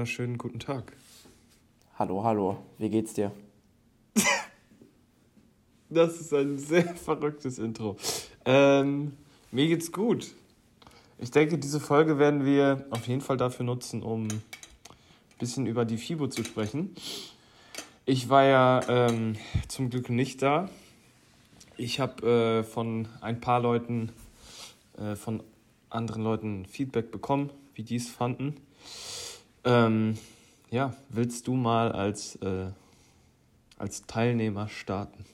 wunderschönen guten Tag. Hallo, hallo, wie geht's dir? Das ist ein sehr verrücktes Intro. Ähm, mir geht's gut. Ich denke, diese Folge werden wir auf jeden Fall dafür nutzen, um ein bisschen über die FIBO zu sprechen. Ich war ja ähm, zum Glück nicht da. Ich habe äh, von ein paar Leuten, äh, von anderen Leuten Feedback bekommen, wie die es fanden. Ähm, ja, willst du mal als, äh, als Teilnehmer starten?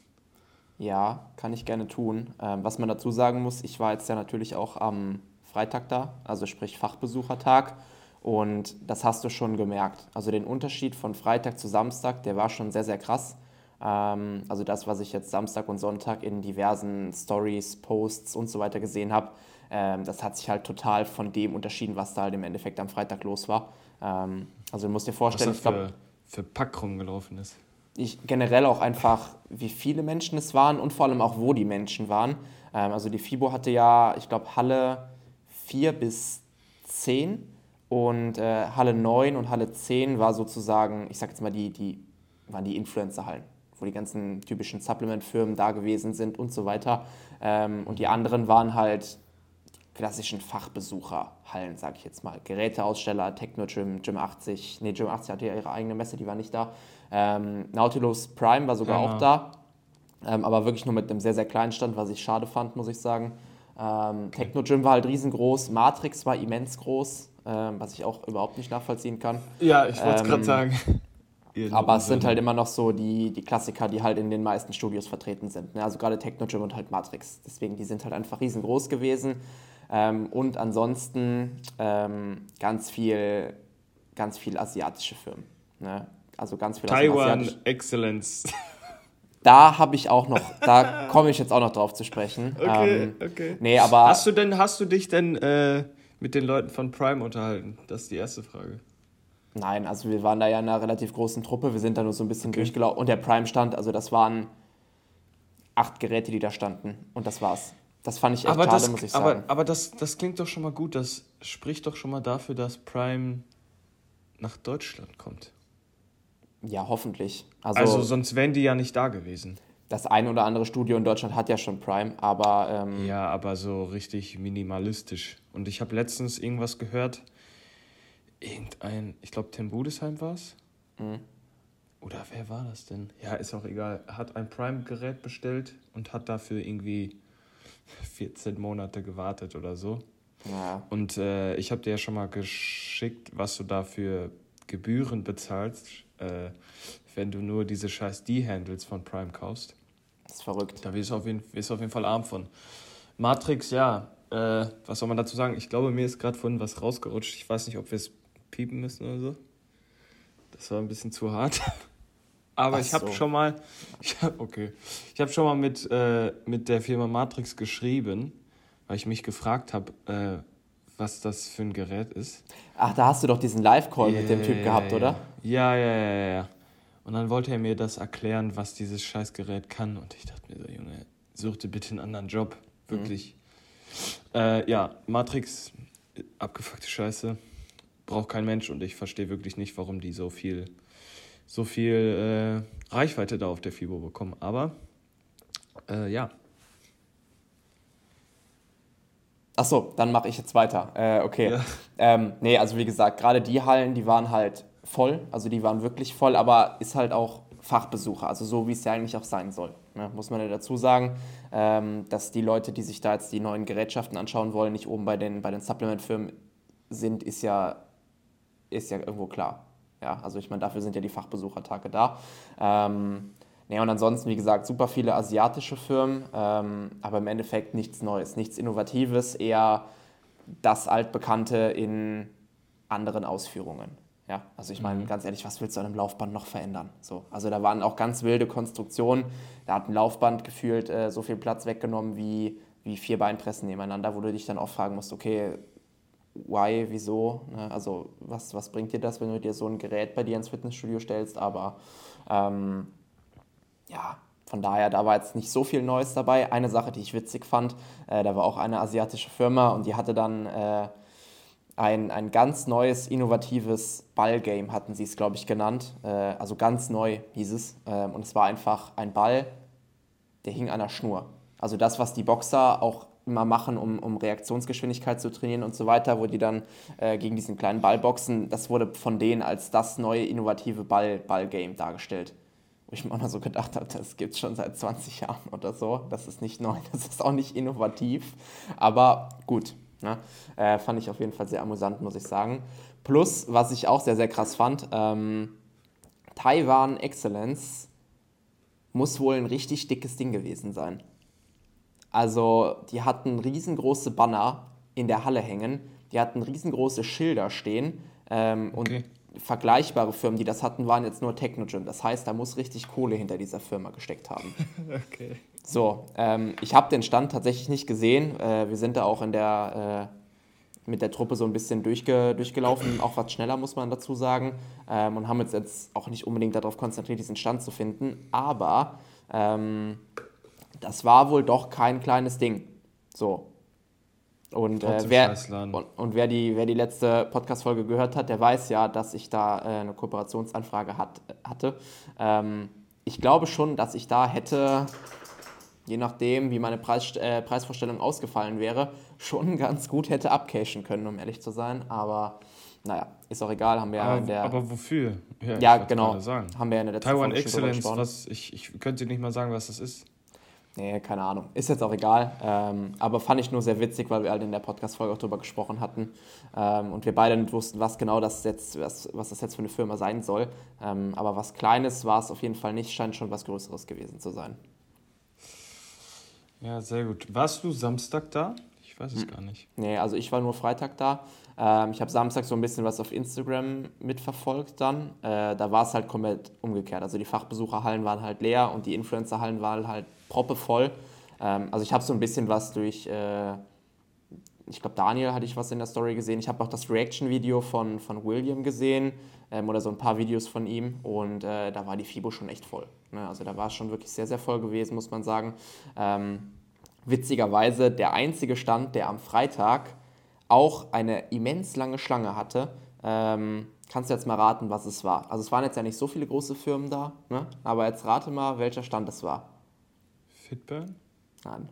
Ja, kann ich gerne tun. Ähm, was man dazu sagen muss, ich war jetzt ja natürlich auch am Freitag da, also sprich Fachbesuchertag. Und das hast du schon gemerkt. Also den Unterschied von Freitag zu Samstag, der war schon sehr, sehr krass. Ähm, also das, was ich jetzt Samstag und Sonntag in diversen Stories, Posts und so weiter gesehen habe, ähm, das hat sich halt total von dem unterschieden, was da halt im Endeffekt am Freitag los war. Ähm, also du musst dir vorstellen, was da für, für Pack rumgelaufen ist. Ich generell auch einfach, wie viele Menschen es waren und vor allem auch, wo die Menschen waren. Ähm, also die FIBO hatte ja, ich glaube, Halle 4 bis 10 und äh, Halle 9 und Halle 10 war sozusagen, ich sag jetzt mal, die, die waren die Influencer-Hallen, wo die ganzen typischen Supplement-Firmen da gewesen sind und so weiter. Ähm, und die anderen waren halt klassischen Fachbesucherhallen, sage ich jetzt mal. Geräteaussteller, Techno Gym, Gym 80, nee, Gym 80 hatte ja ihre eigene Messe, die war nicht da. Ähm, Nautilus Prime war sogar ja. auch da, ähm, aber wirklich nur mit einem sehr, sehr kleinen Stand, was ich schade fand, muss ich sagen. Ähm, okay. Techno Gym war halt riesengroß, Matrix war immens groß, ähm, was ich auch überhaupt nicht nachvollziehen kann. Ja, ich wollte es gerade ähm, sagen. Aber es sind halt immer noch so die, die Klassiker, die halt in den meisten Studios vertreten sind. Ne? Also gerade Techno Gym und halt Matrix. Deswegen, die sind halt einfach riesengroß gewesen. Ähm, und ansonsten ähm, ganz viel, ganz viel asiatische Firmen. Ne? Also ganz viel Taiwan Excellence. Da habe ich auch noch, da komme ich jetzt auch noch drauf zu sprechen. Okay, ähm, okay. Nee, aber. Hast du denn, hast du dich denn äh, mit den Leuten von Prime unterhalten? Das ist die erste Frage. Nein, also wir waren da ja in einer relativ großen Truppe, wir sind da nur so ein bisschen okay. durchgelaufen. Und der Prime stand, also das waren acht Geräte, die da standen. Und das war's. Das fand ich echt aber schade, das, muss ich sagen. Aber, aber das, das klingt doch schon mal gut. Das spricht doch schon mal dafür, dass Prime nach Deutschland kommt. Ja, hoffentlich. Also, also sonst wären die ja nicht da gewesen. Das ein oder andere Studio in Deutschland hat ja schon Prime, aber... Ähm ja, aber so richtig minimalistisch. Und ich habe letztens irgendwas gehört, irgendein, ich glaube Tim Budesheim war es. Mhm. Oder wer war das denn? Ja, ist auch egal. Hat ein Prime-Gerät bestellt und hat dafür irgendwie 14 Monate gewartet oder so. Ja. Und äh, ich habe dir ja schon mal geschickt, was du da für Gebühren bezahlst, äh, wenn du nur diese scheiß D-Handles von Prime kaufst. Das ist verrückt. Da wirst du auf jeden, wirst auf jeden Fall arm von. Matrix, ja. Äh, was soll man dazu sagen? Ich glaube, mir ist gerade vorhin was rausgerutscht. Ich weiß nicht, ob wir es piepen müssen oder so. Das war ein bisschen zu hart. Aber Ach ich habe so. schon mal, ich hab, okay, ich habe schon mal mit, äh, mit der Firma Matrix geschrieben, weil ich mich gefragt habe, äh, was das für ein Gerät ist. Ach, da hast du doch diesen Live-Call yeah, mit dem Typ gehabt, oder? Ja, ja, ja, ja. Und dann wollte er mir das erklären, was dieses Scheißgerät kann. Und ich dachte mir so, Junge, such dir bitte einen anderen Job. Wirklich. Mhm. Äh, ja, Matrix, abgefuckte Scheiße. Braucht kein Mensch und ich verstehe wirklich nicht, warum die so viel so viel äh, Reichweite da auf der FIBO bekommen. Aber äh, ja. Achso, dann mache ich jetzt weiter. Äh, okay. Ja. Ähm, nee, also wie gesagt, gerade die Hallen, die waren halt voll. Also die waren wirklich voll, aber ist halt auch Fachbesucher. Also so, wie es ja eigentlich auch sein soll. Ne? Muss man ja dazu sagen, ähm, dass die Leute, die sich da jetzt die neuen Gerätschaften anschauen wollen, nicht oben bei den, bei den Supplement-Firmen sind, ist ja, ist ja irgendwo klar. Ja, also ich meine, dafür sind ja die Fachbesuchertage da. Ähm, nee, und ansonsten, wie gesagt, super viele asiatische Firmen, ähm, aber im Endeffekt nichts Neues, nichts Innovatives, eher das Altbekannte in anderen Ausführungen. Ja, also ich meine, mhm. ganz ehrlich, was willst du an einem Laufband noch verändern? So, also da waren auch ganz wilde Konstruktionen. Da hat ein Laufband gefühlt äh, so viel Platz weggenommen wie, wie vier Beinpressen nebeneinander, wo du dich dann auch fragen musst, okay, why, wieso. Ne? Also was, was bringt dir das, wenn du dir so ein Gerät bei dir ins Fitnessstudio stellst? Aber ähm, ja, von daher, da war jetzt nicht so viel Neues dabei. Eine Sache, die ich witzig fand, äh, da war auch eine asiatische Firma und die hatte dann äh, ein, ein ganz neues, innovatives Ballgame, hatten sie es, glaube ich, genannt. Äh, also ganz neu hieß es. Ähm, und es war einfach ein Ball, der hing an der Schnur. Also das, was die Boxer auch immer machen, um, um Reaktionsgeschwindigkeit zu trainieren und so weiter, wo die dann äh, gegen diesen kleinen Ball boxen, das wurde von denen als das neue innovative Ball, Ballgame dargestellt. Wo ich mir auch noch so gedacht habe, das gibt es schon seit 20 Jahren oder so. Das ist nicht neu, das ist auch nicht innovativ. Aber gut, ne? äh, fand ich auf jeden Fall sehr amüsant, muss ich sagen. Plus, was ich auch sehr, sehr krass fand, ähm, Taiwan Excellence muss wohl ein richtig dickes Ding gewesen sein. Also die hatten riesengroße Banner in der Halle hängen, die hatten riesengroße Schilder stehen ähm, okay. und vergleichbare Firmen, die das hatten, waren jetzt nur Technogen. Das heißt, da muss richtig Kohle hinter dieser Firma gesteckt haben. okay. So, ähm, ich habe den Stand tatsächlich nicht gesehen. Äh, wir sind da auch in der, äh, mit der Truppe so ein bisschen durchge durchgelaufen, auch was schneller, muss man dazu sagen. Ähm, und haben uns jetzt auch nicht unbedingt darauf konzentriert, diesen Stand zu finden. Aber ähm, das war wohl doch kein kleines Ding. So. Und, äh, wer, und, und, wer, die, wer die letzte Podcast-Folge gehört hat, der weiß ja, dass ich da äh, eine Kooperationsanfrage hat, hatte. Ähm, ich glaube schon, dass ich da hätte, je nachdem, wie meine Preis, äh, Preisvorstellung ausgefallen wäre, schon ganz gut hätte abcashen können, um ehrlich zu sein. Aber naja, ist auch egal, haben wir aber, ja in der. Aber wofür? Ja, ja genau. Haben wir ja in der letzten Taiwan Folge Excellence, was, ich, ich könnte nicht mal sagen, was das ist. Nee, keine Ahnung. Ist jetzt auch egal. Ähm, aber fand ich nur sehr witzig, weil wir halt in der Podcast-Folge auch drüber gesprochen hatten. Ähm, und wir beide nicht wussten, was genau das jetzt, was, was das jetzt für eine Firma sein soll. Ähm, aber was Kleines war es auf jeden Fall nicht, scheint schon was Größeres gewesen zu sein. Ja, sehr gut. Warst du Samstag da? Ich weiß es hm. gar nicht. Nee, also ich war nur Freitag da. Ähm, ich habe Samstag so ein bisschen was auf Instagram mitverfolgt dann. Äh, da war es halt komplett umgekehrt. Also die Fachbesucherhallen waren halt leer und die Influencerhallen waren halt proppevoll. Ähm, also ich habe so ein bisschen was durch, äh, ich glaube Daniel hatte ich was in der Story gesehen. Ich habe auch das Reaction-Video von, von William gesehen ähm, oder so ein paar Videos von ihm und äh, da war die FIBO schon echt voll. Ne? Also da war es schon wirklich sehr, sehr voll gewesen, muss man sagen. Ähm, witzigerweise der einzige Stand, der am Freitag auch eine immens lange Schlange hatte. Ähm, kannst du jetzt mal raten, was es war? Also es waren jetzt ja nicht so viele große Firmen da, ne? aber jetzt rate mal, welcher Stand es war. Fitburn? Nein.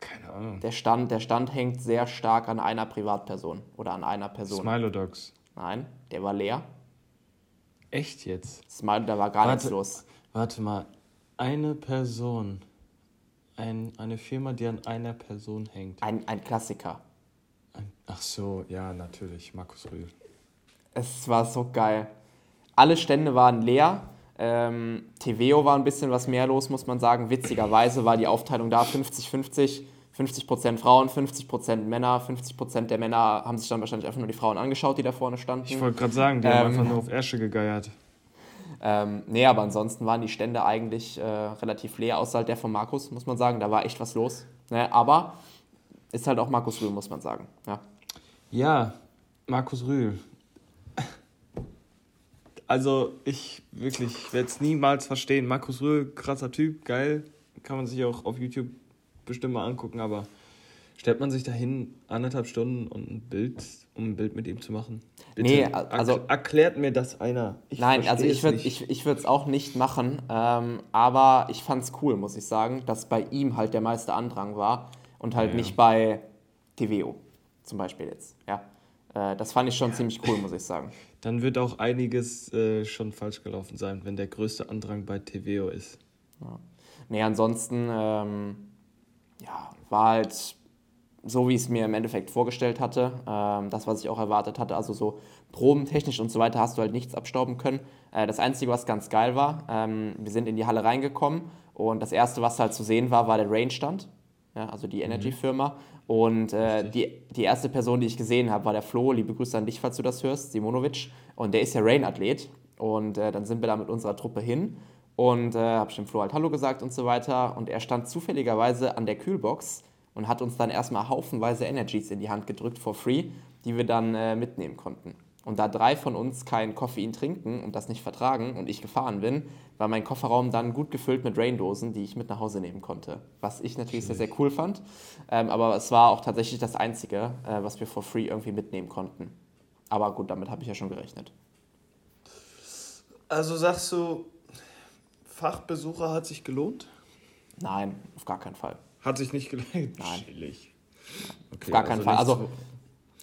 Keine Ahnung. Der Stand, der Stand hängt sehr stark an einer Privatperson oder an einer Person. Smilodogs. Nein, der war leer. Echt jetzt? Smile, da war gar warte, nichts los. Warte mal, eine Person. Ein, eine Firma, die an einer Person hängt. Ein, ein Klassiker. Ein, ach so, ja, natürlich. Markus Rühl. Es war so geil. Alle Stände waren leer. Ähm, TVO war ein bisschen was mehr los, muss man sagen. Witzigerweise war die Aufteilung da 50-50. 50% Frauen, 50% Männer. 50% der Männer haben sich dann wahrscheinlich einfach nur die Frauen angeschaut, die da vorne standen. Ich wollte gerade sagen, die ähm, haben einfach nur auf Ärsche gegeiert. Ähm, nee, aber ansonsten waren die Stände eigentlich äh, relativ leer, außer halt der von Markus, muss man sagen. Da war echt was los. Ne? Aber ist halt auch Markus Rühl, muss man sagen. Ja, ja Markus Rühl. Also ich wirklich werde es niemals verstehen. Markus Rühl, krasser Typ, geil. Kann man sich auch auf YouTube bestimmt mal angucken, aber stellt man sich dahin anderthalb Stunden und ein Bild, um ein Bild mit ihm zu machen? Bitte, nee, also erklärt mir das einer. Ich nein, also ich würde ich, ich es auch nicht machen, ähm, aber ich fand es cool, muss ich sagen, dass bei ihm halt der meiste Andrang war und halt ja, nicht bei TVO zum Beispiel jetzt. Ja, äh, das fand ich schon ziemlich cool, muss ich sagen. Dann wird auch einiges äh, schon falsch gelaufen sein, wenn der größte Andrang bei TVO ist. Ja. Nee, ansonsten ähm, ja, war halt so, wie ich es mir im Endeffekt vorgestellt hatte. Ähm, das, was ich auch erwartet hatte. Also so probentechnisch und so weiter hast du halt nichts abstauben können. Äh, das Einzige, was ganz geil war, ähm, wir sind in die Halle reingekommen und das Erste, was halt zu sehen war, war der Range-Stand. Ja, also die mhm. Energy-Firma. Und äh, die, die erste Person, die ich gesehen habe, war der Flo. Liebe Grüße an dich, falls du das hörst, Simonovic. Und der ist ja Rain-Athlet. Und äh, dann sind wir da mit unserer Truppe hin und äh, habe ich dem Flo halt Hallo gesagt und so weiter. Und er stand zufälligerweise an der Kühlbox und hat uns dann erstmal haufenweise Energies in die Hand gedrückt for free, die wir dann äh, mitnehmen konnten. Und da drei von uns kein Koffein trinken und das nicht vertragen und ich gefahren bin, war mein Kofferraum dann gut gefüllt mit Raindosen, die ich mit nach Hause nehmen konnte. Was ich natürlich sehr, sehr cool fand. Ähm, aber es war auch tatsächlich das Einzige, äh, was wir for free irgendwie mitnehmen konnten. Aber gut, damit habe ich ja schon gerechnet. Also sagst du, Fachbesucher hat sich gelohnt? Nein, auf gar keinen Fall. Hat sich nicht gelohnt? Nein. Chillig. Okay, auf gar keinen also Fall. Also,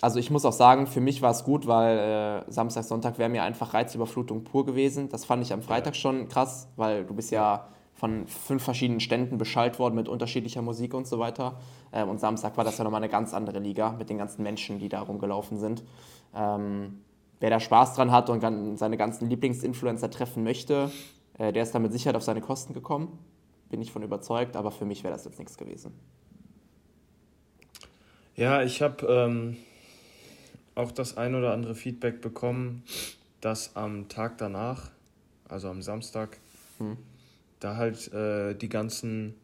also ich muss auch sagen, für mich war es gut, weil äh, Samstag, Sonntag wäre mir einfach Reizüberflutung pur gewesen. Das fand ich am Freitag schon krass, weil du bist ja von fünf verschiedenen Ständen beschallt worden mit unterschiedlicher Musik und so weiter. Ähm, und Samstag war das ja nochmal eine ganz andere Liga mit den ganzen Menschen, die da rumgelaufen sind. Ähm, wer da Spaß dran hat und seine ganzen Lieblingsinfluencer treffen möchte, äh, der ist damit sicher auf seine Kosten gekommen. Bin ich von überzeugt, aber für mich wäre das jetzt nichts gewesen. Ja, ich habe ähm, auch das ein oder andere Feedback bekommen, dass am Tag danach, also am Samstag, hm. da halt äh, die ganzen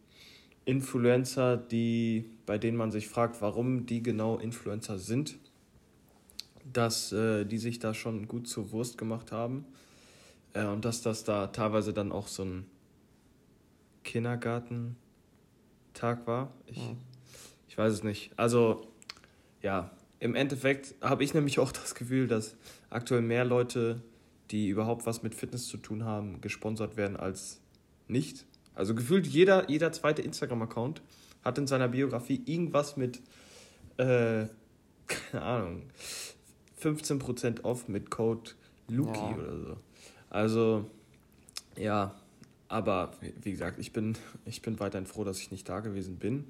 Influencer, die, bei denen man sich fragt, warum die genau Influencer sind, dass äh, die sich da schon gut zur Wurst gemacht haben äh, und dass das da teilweise dann auch so ein Kindergartentag war. Ich, ja. ich weiß es nicht. Also ja, im Endeffekt habe ich nämlich auch das Gefühl, dass aktuell mehr Leute, die überhaupt was mit Fitness zu tun haben, gesponsert werden als nicht. Also gefühlt jeder, jeder zweite Instagram-Account hat in seiner Biografie irgendwas mit, äh, keine Ahnung, 15% off mit Code Luki ja. oder so. Also, ja, aber wie gesagt, ich bin, ich bin weiterhin froh, dass ich nicht da gewesen bin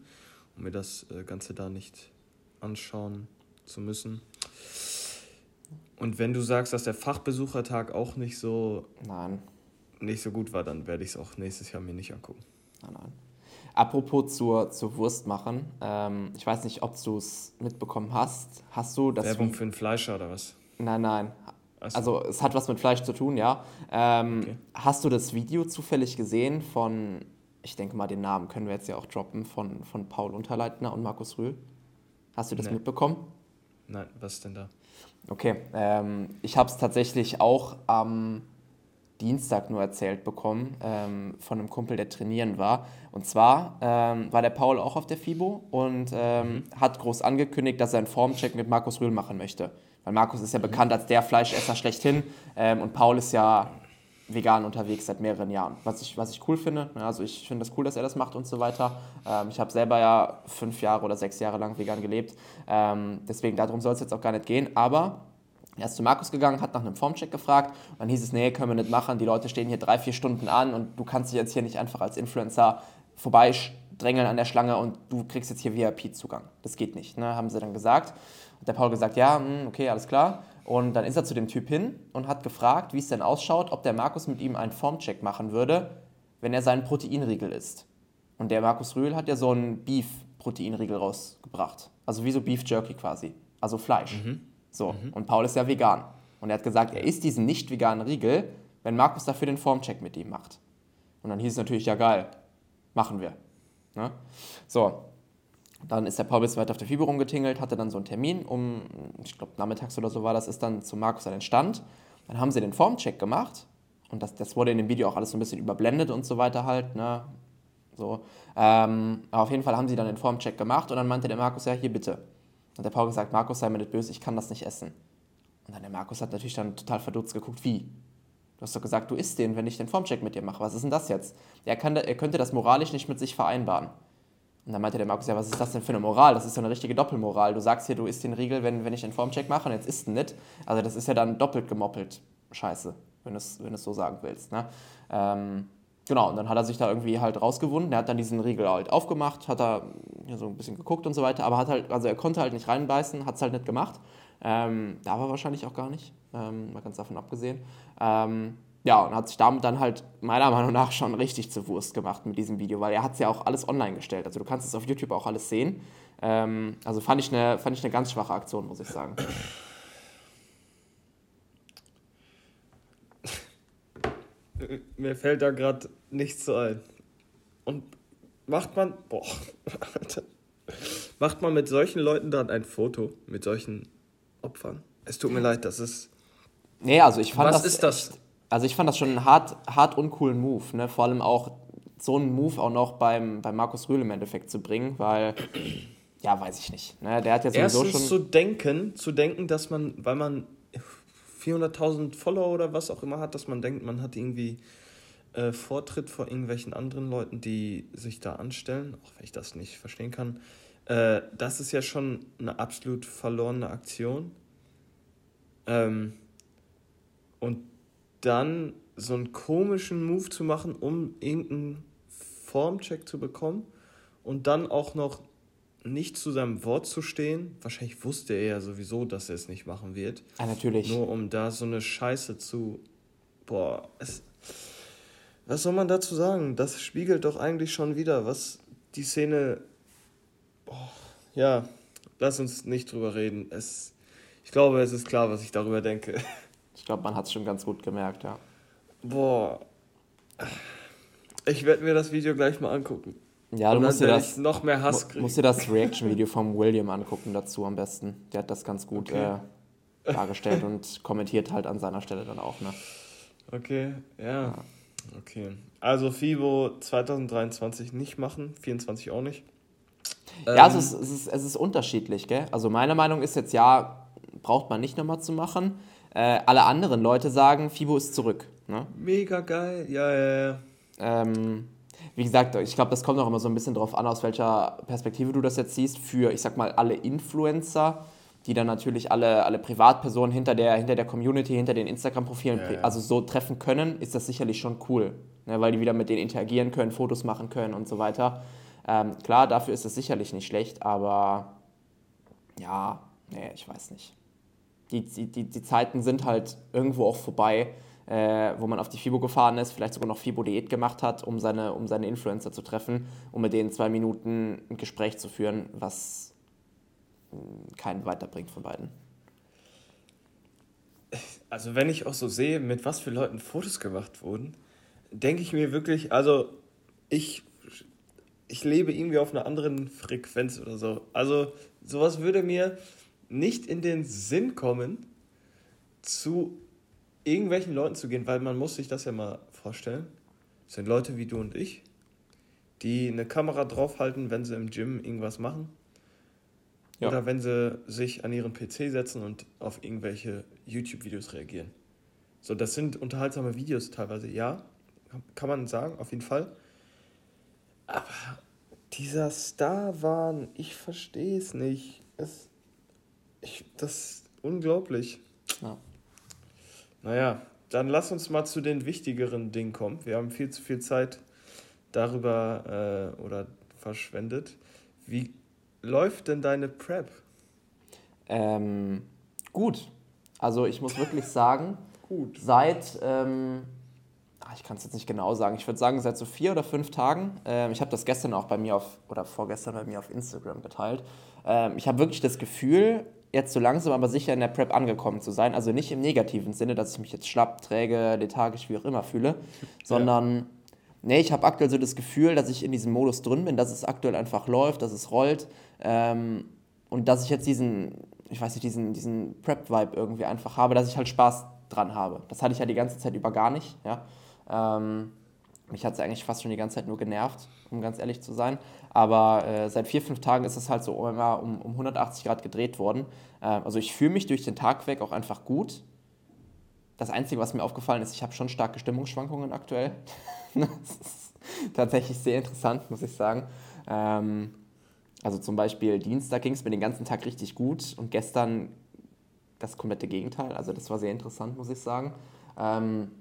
und mir das äh, Ganze da nicht anschauen zu müssen. Und wenn du sagst, dass der Fachbesuchertag auch nicht so, nein. nicht so gut war, dann werde ich es auch nächstes Jahr mir nicht angucken. Nein, nein. Apropos zur, zur Wurst machen, ähm, ich weiß nicht, ob du es mitbekommen hast. Hast du das. Werbung für einen Fleischer oder was? Nein, nein. So. Also es hat was mit Fleisch zu tun, ja. Ähm, okay. Hast du das Video zufällig gesehen von, ich denke mal, den Namen können wir jetzt ja auch droppen, von, von Paul Unterleitner und Markus Rühl? Hast du das nee. mitbekommen? Nein, was ist denn da? Okay, ähm, ich habe es tatsächlich auch am Dienstag nur erzählt bekommen ähm, von einem Kumpel, der trainieren war. Und zwar ähm, war der Paul auch auf der FIBO und ähm, mhm. hat groß angekündigt, dass er einen Formcheck mit Markus Rühl machen möchte. Weil Markus ist ja mhm. bekannt als der Fleischesser schlechthin ähm, und Paul ist ja vegan unterwegs seit mehreren Jahren. Was ich, was ich cool finde. Also ich finde das cool, dass er das macht und so weiter. Ähm, ich habe selber ja fünf Jahre oder sechs Jahre lang vegan gelebt. Ähm, deswegen darum soll es jetzt auch gar nicht gehen. Aber er ist zu Markus gegangen, hat nach einem Formcheck gefragt und dann hieß es, nee, können wir nicht machen. Die Leute stehen hier drei, vier Stunden an und du kannst dich jetzt hier nicht einfach als Influencer vorbeidrängeln an der Schlange und du kriegst jetzt hier VIP-Zugang. Das geht nicht, ne? haben sie dann gesagt. Und der Paul gesagt, ja, hm, okay, alles klar. Und dann ist er zu dem Typ hin und hat gefragt, wie es denn ausschaut, ob der Markus mit ihm einen Formcheck machen würde, wenn er seinen Proteinriegel isst. Und der Markus Rühl hat ja so einen Beef-Proteinriegel rausgebracht. Also wie so Beef Jerky quasi. Also Fleisch. Mhm. So. Mhm. Und Paul ist ja vegan. Und er hat gesagt, er isst diesen nicht veganen Riegel, wenn Markus dafür den Formcheck mit ihm macht. Und dann hieß es natürlich, ja geil, machen wir. Ne? So, dann ist der Paul bis weiter auf der FIBO rumgetingelt, hatte dann so einen Termin, um, ich glaube, nachmittags oder so war das, ist dann zu Markus an den Stand. Dann haben sie den Formcheck gemacht und das, das wurde in dem Video auch alles so ein bisschen überblendet und so weiter halt, ne? So. Ähm, aber auf jeden Fall haben sie dann den Formcheck gemacht und dann meinte der Markus, ja, hier bitte. Und der Paul gesagt, Markus, sei mir nicht böse, ich kann das nicht essen. Und dann der Markus hat natürlich dann total verdutzt geguckt, wie? Du hast doch gesagt, du isst den, wenn ich den Formcheck mit dir mache. Was ist denn das jetzt? Er, kann, er könnte das moralisch nicht mit sich vereinbaren. Und dann meinte der Markus, ja, was ist das denn für eine Moral? Das ist ja eine richtige Doppelmoral. Du sagst hier, du isst den Riegel, wenn, wenn ich den Formcheck mache und jetzt isst du nicht. Also das ist ja dann doppelt gemoppelt. Scheiße, wenn du es wenn so sagen willst. Ne? Ähm, genau, und dann hat er sich da irgendwie halt rausgewunden. Er hat dann diesen Riegel halt aufgemacht, hat da ja, so ein bisschen geguckt und so weiter, aber hat halt, also er konnte halt nicht reinbeißen, hat es halt nicht gemacht. Ähm, da war wahrscheinlich auch gar nicht, ähm, mal ganz davon abgesehen. Ähm, ja, und hat sich damit dann halt meiner Meinung nach schon richtig zur Wurst gemacht mit diesem Video, weil er hat es ja auch alles online gestellt. Also du kannst es auf YouTube auch alles sehen. Ähm, also fand ich, eine, fand ich eine ganz schwache Aktion, muss ich sagen. Mir fällt da gerade nichts so ein. Und macht man, boah, macht man mit solchen Leuten dann ein Foto, mit solchen Opfern? Es tut mir leid, das ist Nee, also ich fand Was das. ist das? Echt, also ich fand das schon einen hart, hart uncoolen Move, ne? Vor allem auch so einen Move auch noch beim, beim Markus Rühl im Endeffekt zu bringen, weil, ja, weiß ich nicht. Ne? Der hat ja sowieso Erstens schon. zu denken, zu denken, dass man, weil man 400.000 Follower oder was auch immer hat, dass man denkt, man hat irgendwie äh, Vortritt vor irgendwelchen anderen Leuten, die sich da anstellen, auch wenn ich das nicht verstehen kann. Äh, das ist ja schon eine absolut verlorene Aktion. Ähm, und dann so einen komischen Move zu machen, um irgendeinen Formcheck zu bekommen und dann auch noch nicht zu seinem Wort zu stehen. Wahrscheinlich wusste er ja sowieso, dass er es nicht machen wird. Ah, natürlich. Nur um da so eine Scheiße zu. Boah, es, was soll man dazu sagen? Das spiegelt doch eigentlich schon wieder, was die Szene. Oh, ja, lass uns nicht drüber reden. Es, ich glaube, es ist klar, was ich darüber denke. Ich glaube, man hat es schon ganz gut gemerkt, ja. Boah. Ich werde mir das Video gleich mal angucken. Ja, du musst dir das noch mehr Hass kriegen. musst dir das Reaction-Video vom William angucken dazu am besten. Der hat das ganz gut okay. äh, dargestellt und kommentiert halt an seiner Stelle dann auch, ne? Okay, ja. ja. Okay. Also FIBO 2023 nicht machen, 24 auch nicht. Ja, ähm, es, ist, es, ist, es ist unterschiedlich, gell? Also meine Meinung ist jetzt, ja, braucht man nicht nochmal zu machen. Äh, alle anderen Leute sagen, FIBO ist zurück. Ne? Mega geil, ja, ja, ja. Ähm, wie gesagt, ich glaube, das kommt auch immer so ein bisschen darauf an, aus welcher Perspektive du das jetzt siehst. Für, ich sag mal, alle Influencer, die dann natürlich alle, alle Privatpersonen hinter der, hinter der Community, hinter den Instagram-Profilen, ja, ja. also so treffen können, ist das sicherlich schon cool. Ne, weil die wieder mit denen interagieren können, Fotos machen können und so weiter. Ähm, klar, dafür ist es sicherlich nicht schlecht, aber ja, nee, ich weiß nicht. Die, die, die Zeiten sind halt irgendwo auch vorbei äh, wo man auf die FIBO gefahren ist, vielleicht sogar noch FIBO-Diät gemacht hat, um seine, um seine Influencer zu treffen, um mit denen zwei Minuten ein Gespräch zu führen, was hm, keinen weiterbringt von beiden. Also wenn ich auch so sehe, mit was für Leuten Fotos gemacht wurden, denke ich mir wirklich, also ich, ich lebe irgendwie auf einer anderen Frequenz oder so. Also sowas würde mir nicht in den Sinn kommen, zu irgendwelchen Leuten zu gehen, weil man muss sich das ja mal vorstellen. Das sind Leute wie du und ich, die eine Kamera draufhalten, wenn sie im Gym irgendwas machen. Ja. Oder wenn sie sich an ihren PC setzen und auf irgendwelche YouTube-Videos reagieren. So, das sind unterhaltsame Videos teilweise, ja, kann man sagen, auf jeden Fall. Aber dieser Star-Wahn, ich verstehe es nicht. Es, ich, das ist unglaublich. Ja. Naja, dann lass uns mal zu den wichtigeren Dingen kommen. Wir haben viel zu viel Zeit darüber äh, oder verschwendet. Wie läuft denn deine Prep? Ähm, gut. Also ich muss wirklich sagen, gut. seit, ähm, ich kann es jetzt nicht genau sagen, ich würde sagen seit so vier oder fünf Tagen, ähm, ich habe das gestern auch bei mir auf, oder vorgestern bei mir auf Instagram geteilt, ähm, ich habe wirklich das Gefühl, jetzt so langsam aber sicher in der Prep angekommen zu sein. Also nicht im negativen Sinne, dass ich mich jetzt schlapp, träge, lethargisch, wie auch immer fühle, sondern ja. nee, ich habe aktuell so das Gefühl, dass ich in diesem Modus drin bin, dass es aktuell einfach läuft, dass es rollt ähm, und dass ich jetzt diesen, ich weiß nicht, diesen, diesen Prep-Vibe irgendwie einfach habe, dass ich halt Spaß dran habe. Das hatte ich ja die ganze Zeit über gar nicht, ja. Ähm, mich hat es eigentlich fast schon die ganze Zeit nur genervt, um ganz ehrlich zu sein. Aber äh, seit vier, fünf Tagen ist es halt so um, um 180 Grad gedreht worden. Äh, also ich fühle mich durch den Tag weg auch einfach gut. Das Einzige, was mir aufgefallen ist, ich habe schon starke Stimmungsschwankungen aktuell. das ist tatsächlich sehr interessant, muss ich sagen. Ähm, also zum Beispiel Dienstag ging es mir den ganzen Tag richtig gut und gestern das komplette Gegenteil. Also das war sehr interessant, muss ich sagen. Ähm,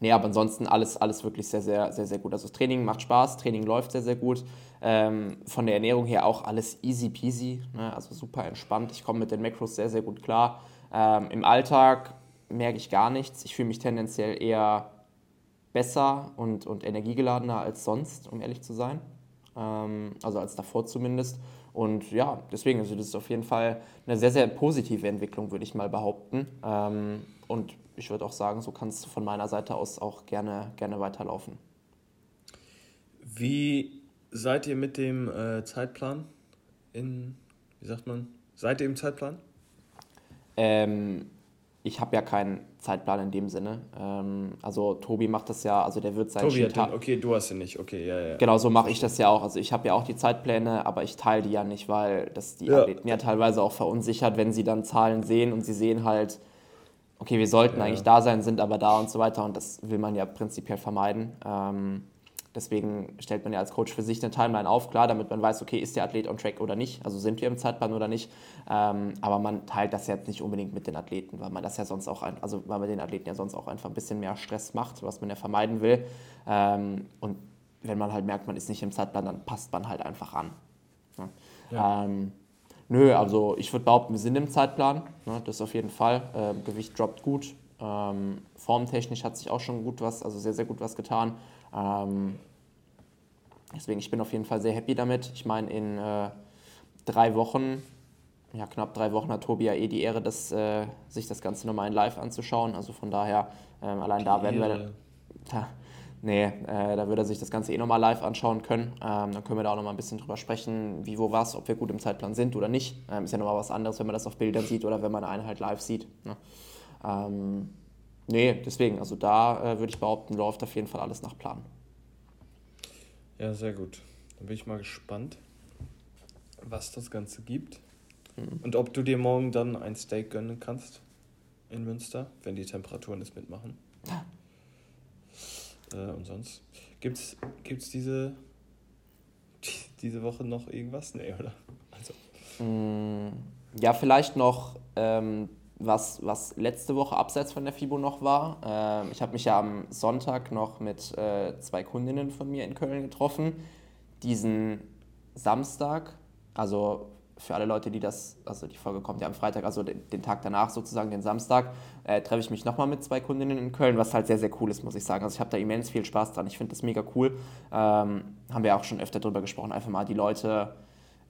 Nee, aber ansonsten alles, alles wirklich sehr, sehr, sehr, sehr gut. Also das Training macht Spaß, Training läuft sehr, sehr gut. Ähm, von der Ernährung her auch alles easy peasy, ne? also super entspannt. Ich komme mit den Macros sehr, sehr gut klar. Ähm, Im Alltag merke ich gar nichts. Ich fühle mich tendenziell eher besser und, und energiegeladener als sonst, um ehrlich zu sein. Ähm, also als davor zumindest. Und ja, deswegen, also das ist auf jeden Fall eine sehr, sehr positive Entwicklung, würde ich mal behaupten. Ähm, und ich würde auch sagen, so kann es von meiner Seite aus auch gerne, gerne weiterlaufen. Wie seid ihr mit dem äh, Zeitplan in, wie sagt man, seid ihr im Zeitplan? Ähm, ich habe ja keinen Zeitplan in dem Sinne. Ähm, also Tobi macht das ja, also der wird sein Tobi hat den, okay, du hast ihn nicht, okay, ja, ja. Genau, so mache ich das ja auch. Also ich habe ja auch die Zeitpläne, aber ich teile die ja nicht, weil das die ja. Athleten ja teilweise auch verunsichert, wenn sie dann Zahlen sehen und sie sehen halt, okay, wir sollten ja. eigentlich da sein, sind aber da und so weiter und das will man ja prinzipiell vermeiden. Ähm, Deswegen stellt man ja als Coach für sich eine Timeline auf, klar, damit man weiß, okay, ist der Athlet on track oder nicht, also sind wir im Zeitplan oder nicht. Ähm, aber man teilt das jetzt nicht unbedingt mit den Athleten, weil man das ja sonst auch, ein, also weil man den Athleten ja sonst auch einfach ein bisschen mehr Stress macht, was man ja vermeiden will. Ähm, und wenn man halt merkt, man ist nicht im Zeitplan, dann passt man halt einfach an. Ja. Ja. Ähm, nö, also ich würde behaupten, wir sind im Zeitplan, ne, das auf jeden Fall. Ähm, Gewicht droppt gut. Ähm, formtechnisch hat sich auch schon gut was, also sehr, sehr gut was getan. Ähm, Deswegen, ich bin auf jeden Fall sehr happy damit. Ich meine, in äh, drei Wochen, ja knapp drei Wochen hat Tobi ja eh die Ehre, das, äh, sich das Ganze nochmal in live anzuschauen. Also von daher, ähm, allein da werden wir... Da, nee, äh, da würde er sich das Ganze eh nochmal live anschauen können. Ähm, dann können wir da auch nochmal ein bisschen drüber sprechen, wie, wo, was, ob wir gut im Zeitplan sind oder nicht. Ähm, ist ja nochmal was anderes, wenn man das auf Bildern sieht oder wenn man eine Einheit live sieht. Ne? Ähm, nee, deswegen, also da äh, würde ich behaupten, läuft auf jeden Fall alles nach Plan. Ja, sehr gut. Dann bin ich mal gespannt, was das Ganze gibt. Mhm. Und ob du dir morgen dann ein Steak gönnen kannst in Münster, wenn die Temperaturen es mitmachen. Äh, und sonst. Gibt's, gibt's diese, diese Woche noch irgendwas? Nee, oder? Also. Mm, ja, vielleicht noch ähm, was, was letzte Woche abseits von der FIBO noch war. Ähm, ich habe mich ja am Sonntag noch mit äh, zwei Kundinnen von mir in Köln getroffen. Diesen Samstag, also für alle Leute, die das, also die Folge kommt ja am Freitag, also den, den Tag danach sozusagen, den Samstag, äh, treffe ich mich nochmal mit zwei Kundinnen in Köln, was halt sehr, sehr cool ist, muss ich sagen. Also ich habe da immens viel Spaß dran. Ich finde das mega cool. Ähm, haben wir auch schon öfter drüber gesprochen, einfach mal die Leute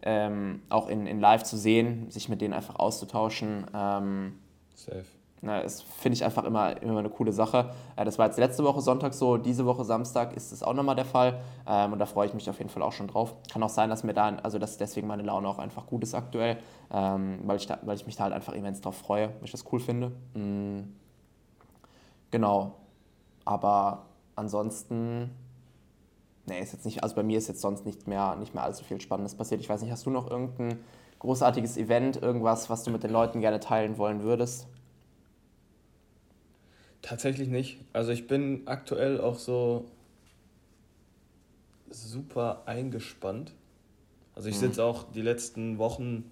ähm, auch in, in Live zu sehen, sich mit denen einfach auszutauschen. Ähm, Safe. Na, das finde ich einfach immer, immer eine coole Sache. Äh, das war jetzt letzte Woche Sonntag so, diese Woche Samstag ist es auch nochmal der Fall. Ähm, und da freue ich mich auf jeden Fall auch schon drauf. Kann auch sein, dass mir da, also dass deswegen meine Laune auch einfach gut ist aktuell, ähm, weil, ich da, weil ich mich da halt einfach immens drauf freue, weil ich das cool finde. Mhm. Genau. Aber ansonsten nee, ist jetzt nicht, also bei mir ist jetzt sonst nicht mehr, nicht mehr allzu viel Spannendes passiert. Ich weiß nicht, hast du noch irgendein großartiges Event, irgendwas, was du mit den Leuten gerne teilen wollen würdest? Tatsächlich nicht. Also ich bin aktuell auch so super eingespannt. Also ich mhm. sitze auch die letzten Wochen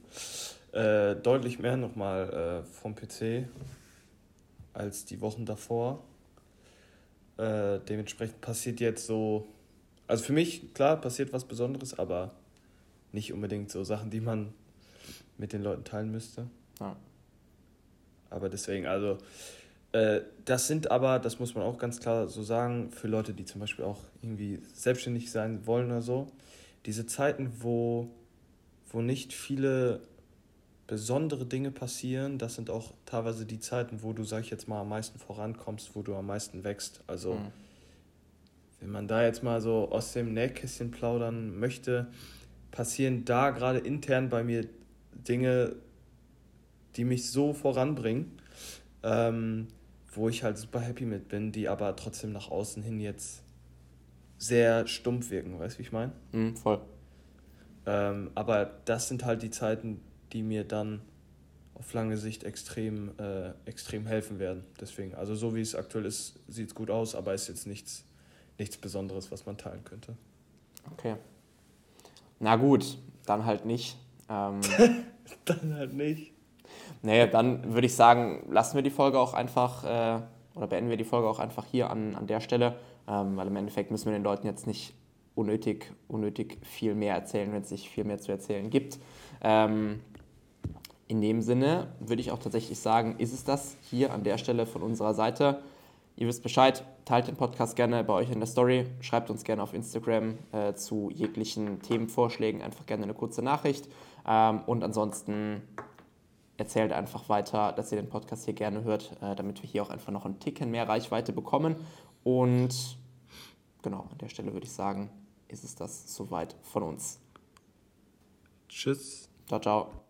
äh, deutlich mehr nochmal äh, vom PC als die Wochen davor. Äh, dementsprechend passiert jetzt so, also für mich, klar, passiert was Besonderes, aber nicht unbedingt so Sachen, die man mit den Leuten teilen müsste. Ja. Aber deswegen, also das sind aber, das muss man auch ganz klar so sagen, für Leute, die zum Beispiel auch irgendwie selbstständig sein wollen oder so, diese Zeiten, wo, wo nicht viele besondere Dinge passieren, das sind auch teilweise die Zeiten, wo du, sag ich jetzt mal, am meisten vorankommst, wo du am meisten wächst. Also mhm. wenn man da jetzt mal so aus dem Nähkästchen plaudern möchte, passieren da gerade intern bei mir Dinge, die mich so voranbringen, ähm, wo ich halt super happy mit bin, die aber trotzdem nach außen hin jetzt sehr stumpf wirken, weißt du, wie ich meine? Mm, voll. Ähm, aber das sind halt die Zeiten, die mir dann auf lange Sicht extrem, äh, extrem helfen werden. Deswegen, also so wie es aktuell ist, sieht es gut aus, aber ist jetzt nichts, nichts Besonderes, was man teilen könnte. Okay. Na gut, dann halt nicht. Ähm, dann halt nicht. Nee, dann würde ich sagen, lassen wir die Folge auch einfach äh, oder beenden wir die Folge auch einfach hier an, an der Stelle, ähm, weil im Endeffekt müssen wir den Leuten jetzt nicht unnötig, unnötig viel mehr erzählen, wenn es nicht viel mehr zu erzählen gibt. Ähm, in dem Sinne würde ich auch tatsächlich sagen, ist es das hier an der Stelle von unserer Seite. Ihr wisst Bescheid, teilt den Podcast gerne bei euch in der Story, schreibt uns gerne auf Instagram äh, zu jeglichen Themenvorschlägen einfach gerne eine kurze Nachricht. Ähm, und ansonsten erzählt einfach weiter, dass ihr den Podcast hier gerne hört, äh, damit wir hier auch einfach noch ein Ticken mehr Reichweite bekommen. Und genau, an der Stelle würde ich sagen, ist es das soweit von uns. Tschüss. Ciao, ciao.